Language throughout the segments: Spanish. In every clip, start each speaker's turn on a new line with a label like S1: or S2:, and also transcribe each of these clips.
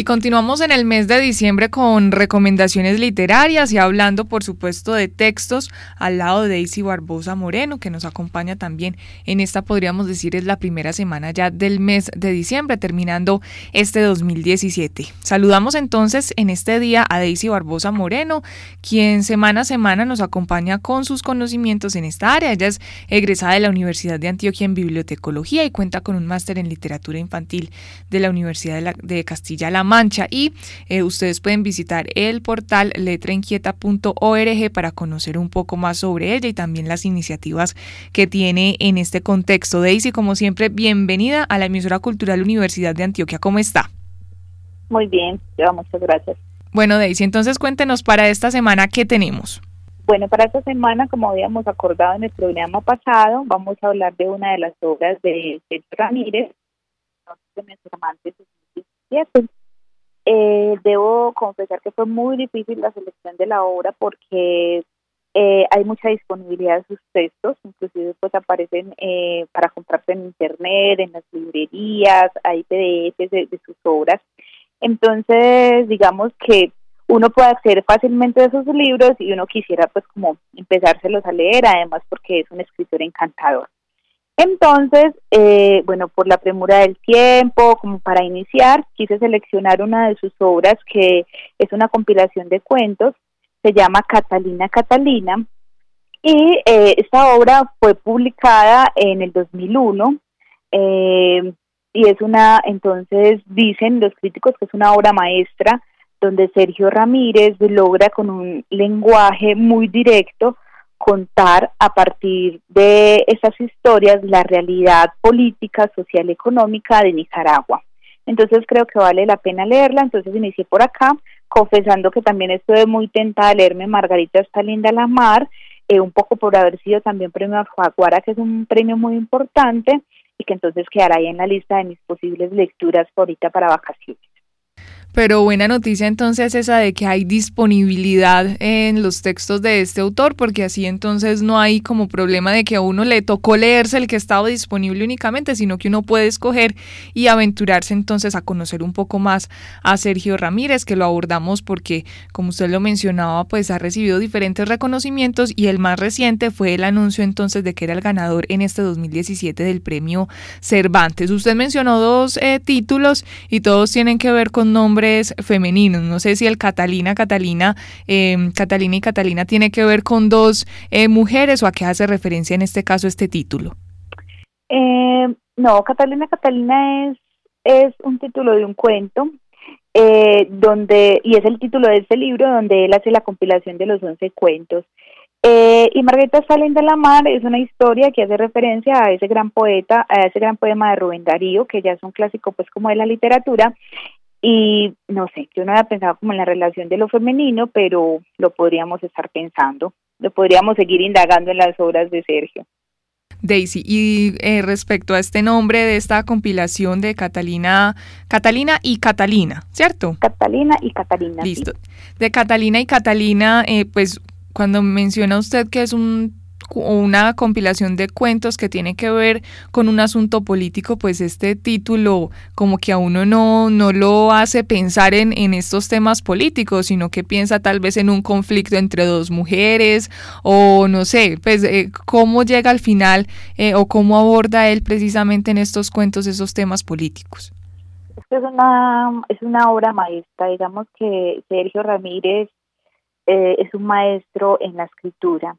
S1: Y continuamos en el mes de diciembre con recomendaciones literarias y hablando, por supuesto, de textos al lado de Daisy Barbosa Moreno, que nos acompaña también en esta, podríamos decir, es la primera semana ya del mes de diciembre, terminando este 2017. Saludamos entonces en este día a Daisy Barbosa Moreno, quien semana a semana nos acompaña con sus conocimientos en esta área. Ella es egresada de la Universidad de Antioquia en Bibliotecología y cuenta con un máster en literatura infantil de la Universidad de, de Castilla-La Mancha y eh, ustedes pueden visitar el portal letrainquieta.org para conocer un poco más sobre ella y también las iniciativas que tiene en este contexto. Daisy, como siempre, bienvenida a la emisora cultural Universidad de Antioquia. ¿Cómo está?
S2: Muy bien, muchas gracias.
S1: Bueno, Daisy, entonces cuéntenos para esta semana qué tenemos.
S2: Bueno, para esta semana, como habíamos acordado en el programa pasado, vamos a hablar de una de las obras de Pedro Ramírez, de nuestros amantes eh, debo confesar que fue muy difícil la selección de la obra porque eh, hay mucha disponibilidad de sus textos, inclusive pues aparecen eh, para comprarse en internet, en las librerías, hay PDFs de, sus obras. Entonces, digamos que uno puede acceder fácilmente a esos libros y uno quisiera pues como empezárselos a leer, además porque es un escritor encantador. Entonces, eh, bueno, por la premura del tiempo, como para iniciar, quise seleccionar una de sus obras que es una compilación de cuentos, se llama Catalina Catalina, y eh, esta obra fue publicada en el 2001, eh, y es una, entonces dicen los críticos que es una obra maestra, donde Sergio Ramírez logra con un lenguaje muy directo, contar a partir de esas historias la realidad política, social, económica de Nicaragua. Entonces creo que vale la pena leerla, entonces inicié por acá, confesando que también estuve muy tentada a leerme Margarita está linda la mar, eh, un poco por haber sido también premio Alfaguara, que es un premio muy importante y que entonces quedará ahí en la lista de mis posibles lecturas ahorita para vacaciones.
S1: Pero buena noticia entonces esa de que hay disponibilidad en los textos de este autor, porque así entonces no hay como problema de que a uno le tocó leerse el que estaba disponible únicamente, sino que uno puede escoger y aventurarse entonces a conocer un poco más a Sergio Ramírez, que lo abordamos porque, como usted lo mencionaba, pues ha recibido diferentes reconocimientos y el más reciente fue el anuncio entonces de que era el ganador en este 2017 del premio Cervantes. Usted mencionó dos eh, títulos y todos tienen que ver con nombres femeninos. No sé si el Catalina, Catalina, em, Catalina y Catalina tiene que ver con dos eh, mujeres o a qué hace referencia en este caso este título.
S2: Eh, no, Catalina, Catalina es, es un título de un cuento eh, donde, y es el título de este libro donde él hace la compilación de los once cuentos. y Margarita Salen de la Mar es una historia que hace referencia a ese gran poeta, a ese gran poema de Rubén Darío, que ya es un clásico pues como de la literatura, y no sé, yo no había pensado como en la relación de lo femenino, pero lo podríamos estar pensando, lo podríamos seguir indagando en las obras de Sergio.
S1: Daisy, y eh, respecto a este nombre de esta compilación de Catalina, Catalina y Catalina, ¿cierto?
S2: Catalina y Catalina.
S1: Listo. De Catalina y Catalina, eh, pues cuando menciona usted que es un una compilación de cuentos que tiene que ver con un asunto político, pues este título como que a uno no, no lo hace pensar en, en estos temas políticos, sino que piensa tal vez en un conflicto entre dos mujeres o no sé, pues eh, cómo llega al final eh, o cómo aborda él precisamente en estos cuentos esos temas políticos.
S2: Es una, es una obra maestra, digamos que Sergio Ramírez eh, es un maestro en la escritura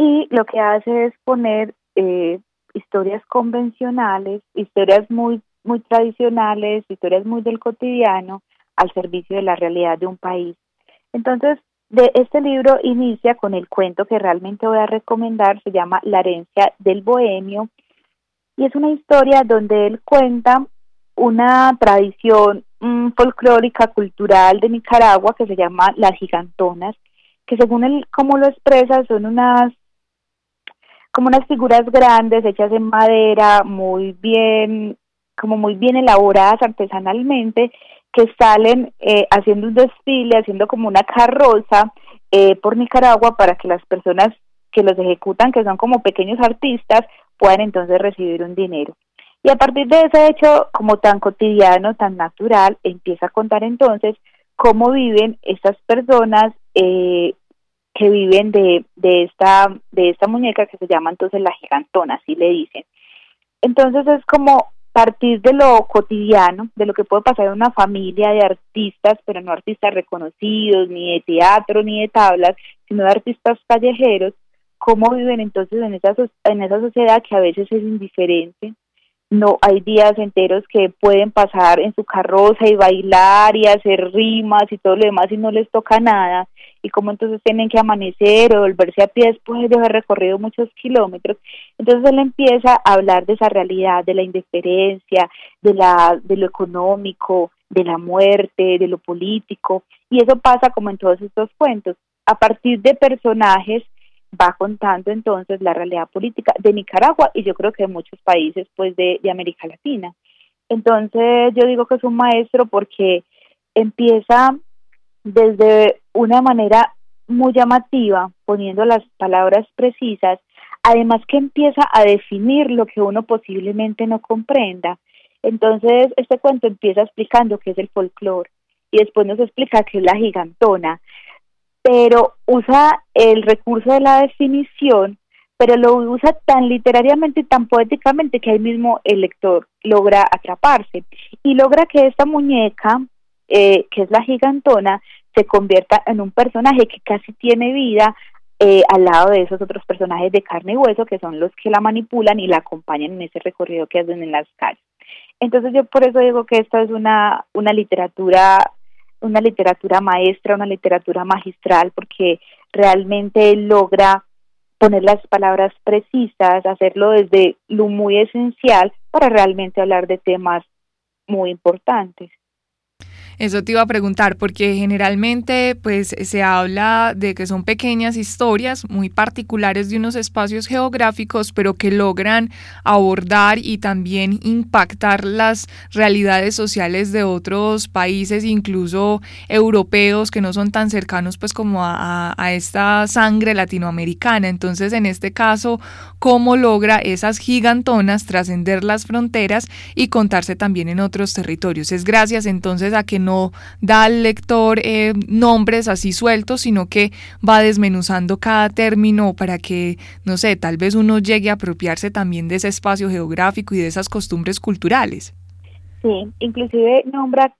S2: y lo que hace es poner eh, historias convencionales, historias muy, muy tradicionales, historias muy del cotidiano al servicio de la realidad de un país. Entonces, de este libro inicia con el cuento que realmente voy a recomendar, se llama La herencia del bohemio, y es una historia donde él cuenta una tradición mm, folclórica cultural de Nicaragua que se llama las gigantonas, que según él cómo lo expresa son unas como unas figuras grandes hechas en madera, muy bien, como muy bien elaboradas artesanalmente, que salen eh, haciendo un desfile, haciendo como una carroza eh, por Nicaragua para que las personas que los ejecutan, que son como pequeños artistas, puedan entonces recibir un dinero. Y a partir de ese hecho, como tan cotidiano, tan natural, empieza a contar entonces cómo viven estas personas eh, que viven de, de, esta, de esta muñeca que se llama entonces la gigantona, así le dicen. Entonces es como partir de lo cotidiano, de lo que puede pasar en una familia de artistas, pero no artistas reconocidos, ni de teatro, ni de tablas, sino de artistas callejeros, cómo viven entonces en esa, en esa sociedad que a veces es indiferente, no hay días enteros que pueden pasar en su carroza y bailar y hacer rimas y todo lo demás y no les toca nada. Y como entonces tienen que amanecer o volverse a pie después de haber recorrido muchos kilómetros entonces él empieza a hablar de esa realidad de la indiferencia de la de lo económico de la muerte de lo político. Y eso pasa como en todos estos cuentos. A partir de personajes va contando entonces la realidad política de Nicaragua y yo creo que de muchos países pues de, América Latina. Entonces yo digo que es un maestro porque empieza desde una manera muy llamativa, poniendo las palabras precisas, además que empieza a definir lo que uno posiblemente no comprenda. Entonces, este cuento empieza explicando qué es el folclore y después nos explica qué es la gigantona, pero usa el recurso de la definición, pero lo usa tan literariamente y tan poéticamente que ahí mismo el lector logra atraparse y logra que esta muñeca, eh, que es la gigantona, se convierta en un personaje que casi tiene vida eh, al lado de esos otros personajes de carne y hueso que son los que la manipulan y la acompañan en ese recorrido que hacen en las calles. Entonces yo por eso digo que esta es una, una literatura una literatura maestra, una literatura magistral, porque realmente logra poner las palabras precisas, hacerlo desde lo muy esencial para realmente hablar de temas muy importantes.
S1: Eso te iba a preguntar, porque generalmente pues se habla de que son pequeñas historias muy particulares de unos espacios geográficos, pero que logran abordar y también impactar las realidades sociales de otros países, incluso europeos, que no son tan cercanos pues como a, a esta sangre latinoamericana. Entonces, en este caso, ¿cómo logra esas gigantonas trascender las fronteras y contarse también en otros territorios? Es gracias entonces a que no no da al lector eh, nombres así sueltos, sino que va desmenuzando cada término para que, no sé, tal vez uno llegue a apropiarse también de ese espacio geográfico y de esas costumbres culturales.
S2: Sí, inclusive nombra,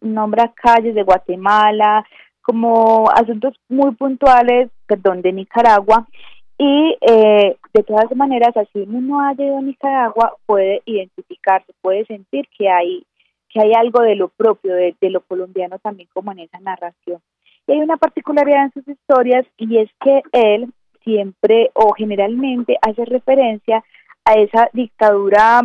S2: nombra calles de Guatemala, como asuntos muy puntuales, perdón, de Nicaragua, y eh, de todas maneras, así uno ha ido a Nicaragua, puede identificarse, puede sentir que hay hay algo de lo propio, de, lo colombiano también como en esa narración. Y hay una particularidad en sus historias y es que él siempre o generalmente hace referencia a esa dictadura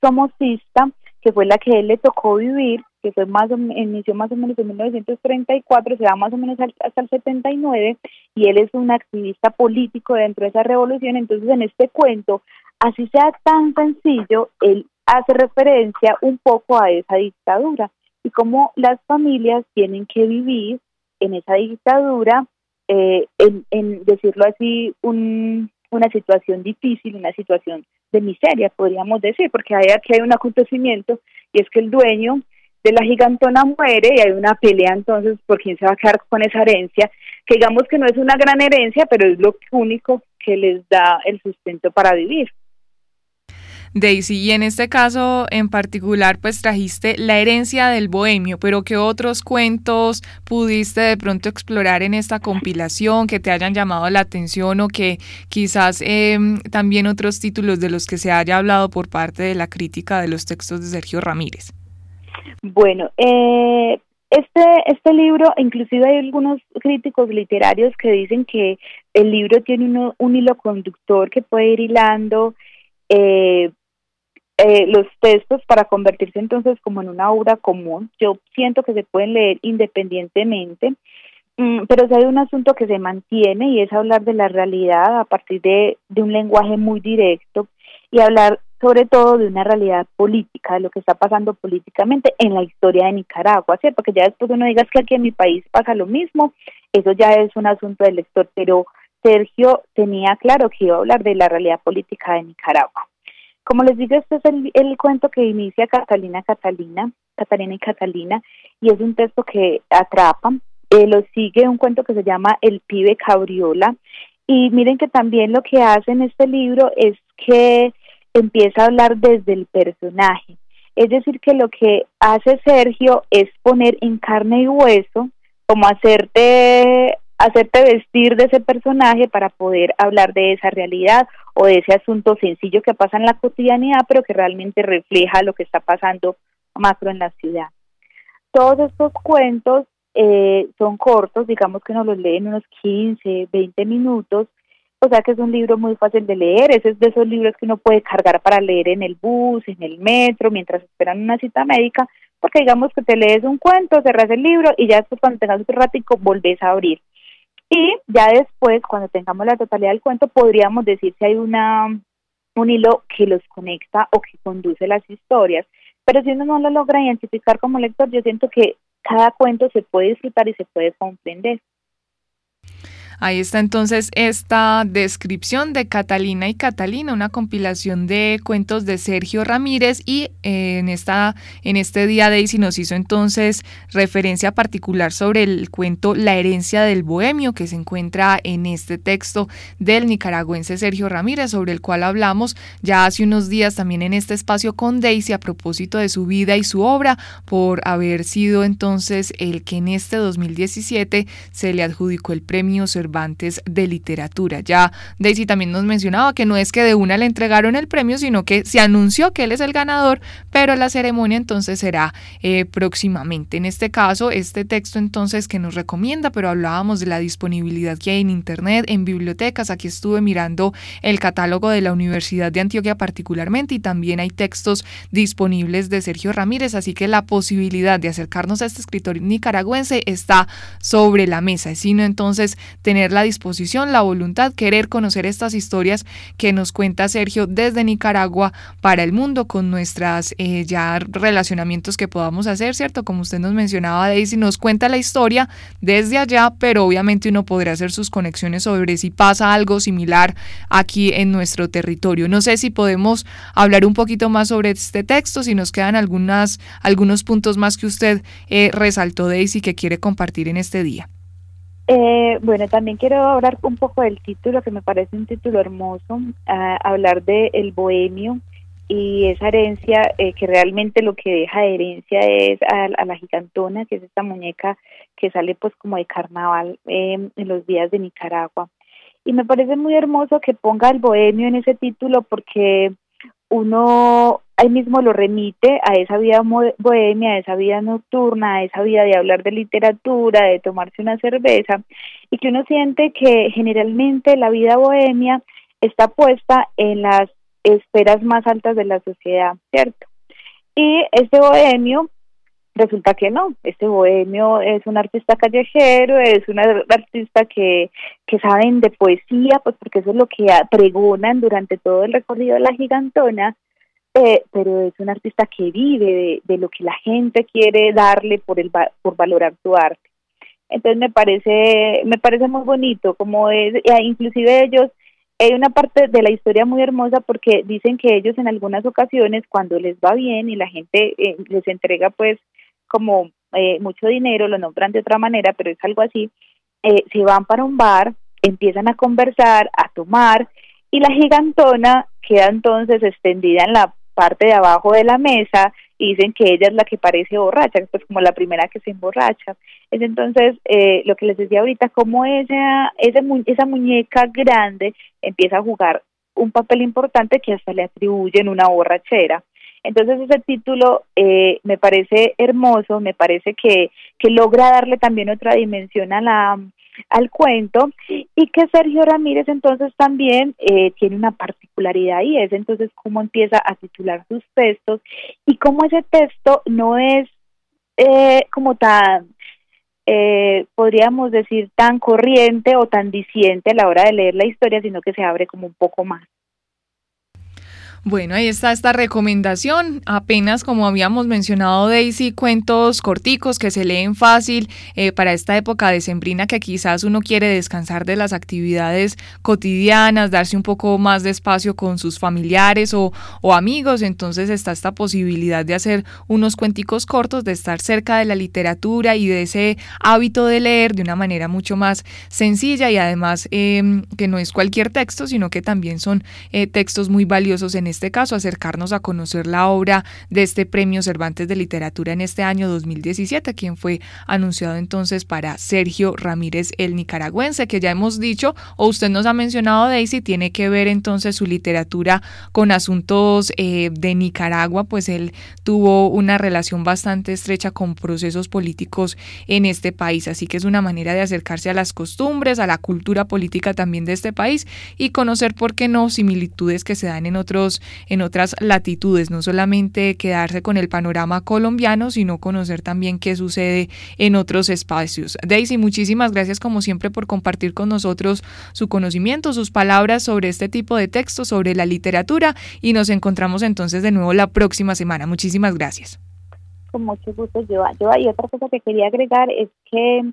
S2: somocista que fue la que él le tocó vivir, que fue más o inició más o menos en 1934, se va más o menos hasta el 79, y él es un activista político dentro de esa revolución. Entonces, en este cuento, así sea tan sencillo, él hace referencia un poco a esa dictadura y cómo las familias tienen que vivir en esa dictadura, eh, en, decirlo así, una situación difícil, una situación de miseria, podríamos decir, porque hay, aquí hay un acontecimiento y es que el dueño de la gigantona muere y hay una pelea entonces por quién se va a quedar con esa herencia, que digamos que no es una gran herencia, pero es lo único que les da el sustento para vivir.
S1: Daisy, y en este caso en particular, pues trajiste la herencia del bohemio, pero ¿qué otros cuentos pudiste de pronto explorar en esta compilación que te hayan llamado la atención o que quizás em, también otros títulos de los que se haya hablado por parte de la crítica de los textos de Sergio Ramírez?
S2: Bueno, eh, este, este libro, inclusive hay algunos críticos literarios que dicen que el libro tiene un hilo conductor que puede ir hilando eh, eh, los textos para convertirse entonces como en una obra común. Yo siento que se pueden leer independientemente, mm, pero si hay un asunto que se mantiene y es hablar de la realidad a partir de, de un lenguaje muy directo y hablar sobre todo de una realidad política, de lo que está pasando políticamente en la historia de Nicaragua, ¿cierto? Porque ya después uno diga que aquí en mi país pasa lo mismo, eso ya es un asunto del lector, pero Sergio tenía claro que iba a hablar de la realidad política de Nicaragua. Como les digo, este es el, cuento que inicia Catalina, Catalina, Catalina y Catalina, y es un texto que atrapa. Eh, lo sigue un cuento que se llama El pibe cabriola. Y miren que también lo que hace en este libro es que empieza a hablar desde el personaje. Es decir, que lo que hace Sergio es poner en carne y hueso, como hacerte hacerte vestir de ese personaje para poder hablar de esa realidad o de ese asunto sencillo que pasa en la cotidianidad, pero que realmente refleja lo que está pasando macro en la ciudad. Todos estos cuentos eh, son cortos, digamos que nos los leen unos 15, 20 minutos, o sea que es un libro muy fácil de leer, ese es de esos libros que uno puede cargar para leer en el bus, en el metro, mientras esperan una cita médica, porque digamos que te lees un cuento, cerras el libro y ya después cuando tengas otro ratico volvés a abrir. Y ya después, cuando tengamos la totalidad del cuento, podríamos decir si hay una un hilo que los conecta o que conduce las historias. Pero si uno no lo logra identificar como lector, yo siento que cada cuento se puede disfrutar y se puede comprender.
S1: Ahí está entonces esta descripción de Catalina y Catalina, una compilación de cuentos de Sergio Ramírez y eh, en, esta, en este día Daisy nos hizo entonces referencia particular sobre el cuento La herencia del bohemio que se encuentra en este texto del nicaragüense Sergio Ramírez sobre el cual hablamos ya hace unos días también en este espacio con Daisy a propósito de su vida y su obra por haber sido entonces el que en este 2017 se le adjudicó el premio Cervantes de literatura. Ya Daisy también nos mencionaba que no es que de una le entregaron el premio, sino que se anunció que él es el ganador, pero la ceremonia entonces será eh, próximamente. En este caso, este texto entonces que nos recomienda, pero hablábamos de la disponibilidad que hay en Internet, en bibliotecas. Aquí estuve mirando el catálogo de la Universidad de Antioquia particularmente y también hay textos disponibles de Sergio Ramírez, así que la posibilidad de acercarnos a este escritor nicaragüense está sobre la mesa, sino entonces tener la disposición, la voluntad, querer conocer estas historias que nos cuenta Sergio desde Nicaragua para el mundo con nuestras eh, ya relacionamientos que podamos hacer, ¿cierto? Como usted nos mencionaba, Daisy nos cuenta la historia desde allá, pero obviamente uno podría hacer sus conexiones sobre si pasa algo similar aquí en nuestro territorio. No sé si podemos hablar un poquito más sobre este texto, si nos quedan algunas, algunos puntos más que usted eh, resaltó, Daisy, que quiere compartir en este día.
S2: Eh, bueno, también quiero hablar un poco del título, que me parece un título hermoso, hablar de el bohemio y esa herencia, eh, que realmente lo que deja de herencia es a, la gigantona, que es esta muñeca que sale pues como de carnaval em, en los días de Nicaragua. Y me parece muy hermoso que ponga el bohemio en ese título porque uno ahí mismo lo remite a esa vida bohemia, a esa vida nocturna, a esa vida de hablar de literatura, de tomarse una cerveza, y que uno siente que generalmente la vida bohemia está puesta en las esferas más altas de la sociedad, ¿cierto? Y este bohemio resulta que no, este bohemio es un artista callejero, es un artista que, que saben de poesía, pues porque eso es lo que pregonan durante todo el recorrido de la gigantona, eh, pero es un artista que vive de, lo que la gente quiere darle por, el, por valorar su arte. Entonces me parece, me parece muy bonito, como es, inclusive ellos, hay una parte de la historia muy hermosa porque dicen que ellos en algunas ocasiones cuando les va bien y la gente eh, les entrega pues como eh, mucho dinero, lo nombran de otra manera, pero es algo así, eh, se van para un bar, empiezan a conversar, a tomar, y la gigantona queda entonces extendida en la parte de abajo de la mesa y dicen que ella es la que parece borracha, pues como la primera que se emborracha. Es entonces eh, lo que les decía ahorita, como esa, esa, esa muñeca grande empieza a jugar un papel importante que hasta le atribuyen una borrachera. Entonces ese título eh, me parece hermoso, me parece que, logra darle también otra dimensión a la, al cuento. Y que Sergio Ramírez entonces también eh, tiene una particularidad y es entonces cómo empieza a titular sus textos y cómo ese texto no es eh, como tan eh, podríamos decir tan corriente o tan diciente a la hora de leer la historia sino que se abre como un poco más
S1: Bueno, ahí está esta recomendación. Apenas como habíamos mencionado, Daisy, cuentos corticos que se leen fácil eh, para esta época de sembrina que quizás uno quiere descansar de las actividades cotidianas, darse un poco más de espacio con sus familiares o, o amigos. Entonces está esta posibilidad de hacer unos cuenticos cortos, de estar cerca de la literatura y de ese hábito de leer de una manera mucho más sencilla y además em, que no es cualquier texto, sino que también son eh, textos muy valiosos en este caso, acercarnos a conocer la obra de este Premio Cervantes de Literatura en este año 2017, quien fue anunciado entonces para Sergio Ramírez el nicaragüense, que ya hemos dicho, o usted nos ha mencionado, Daisy, tiene que ver entonces su literatura con asuntos eh, de Nicaragua, pues él tuvo una relación bastante estrecha con procesos políticos en este país, así que es una manera de acercarse a las costumbres, a la cultura política también de este país y conocer, por qué no, similitudes que se dan en otros en otras latitudes, no solamente quedarse con el panorama colombiano, sino conocer también qué sucede en otros espacios. Daisy, muchísimas gracias como siempre por compartir con nosotros su conocimiento, sus palabras sobre este tipo de textos, sobre la literatura y nos encontramos entonces de nuevo la próxima semana. Muchísimas gracias.
S2: Con mucho gusto, yo Y otra cosa que quería agregar es que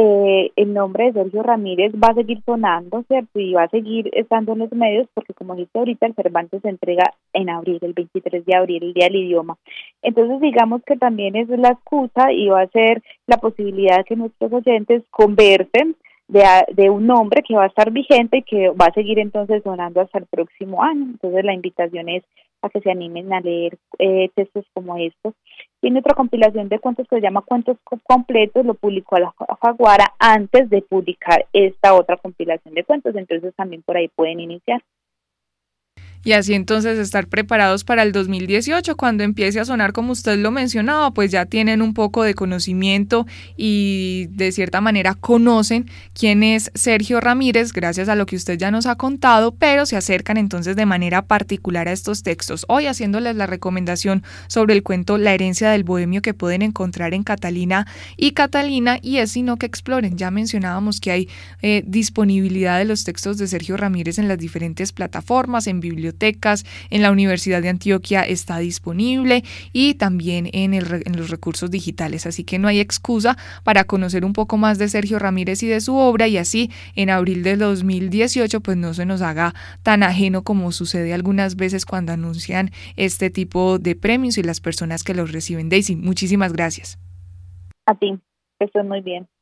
S2: eh, el nombre de Sergio Ramírez va a seguir sonando, ¿cierto? Y va a seguir estando en los medios porque, como dice ahorita, el Cervantes se entrega en abril, el 23 de abril, el Día del Idioma. Entonces, digamos que también es la excusa y va a ser la posibilidad que nuestros oyentes conversen de, de un nombre que va a estar vigente y que va a seguir entonces sonando hasta el próximo año. Entonces, la invitación es a que se animen a leer eh, textos como estos. Tiene otra compilación de cuentos que se llama Cuentos Completos, lo publicó a la Faguara antes de publicar esta otra compilación de cuentos, entonces también por ahí pueden iniciar
S1: y así entonces estar preparados para el 2018 cuando empiece a sonar como usted lo mencionaba, pues ya tienen un poco de conocimiento y de cierta manera conocen quién es Sergio Ramírez gracias a lo que usted ya nos ha contado, pero se acercan entonces de manera particular a estos textos. Hoy haciéndoles la recomendación sobre el cuento La herencia del bohemio que pueden encontrar en Catalina y Catalina y es sino que exploren. Ya mencionábamos que hay eh, disponibilidad de los textos de Sergio Ramírez en las diferentes plataformas, en bibliotecas en la Universidad de Antioquia está disponible y también en, el, en los recursos digitales. Así que no hay excusa para conocer un poco más de Sergio Ramírez y de su obra y así en abril de 2018 pues no se nos haga tan ajeno como sucede algunas veces cuando anuncian este tipo de premios y las personas que los reciben. Daisy, muchísimas gracias.
S2: A ti, que estés muy bien.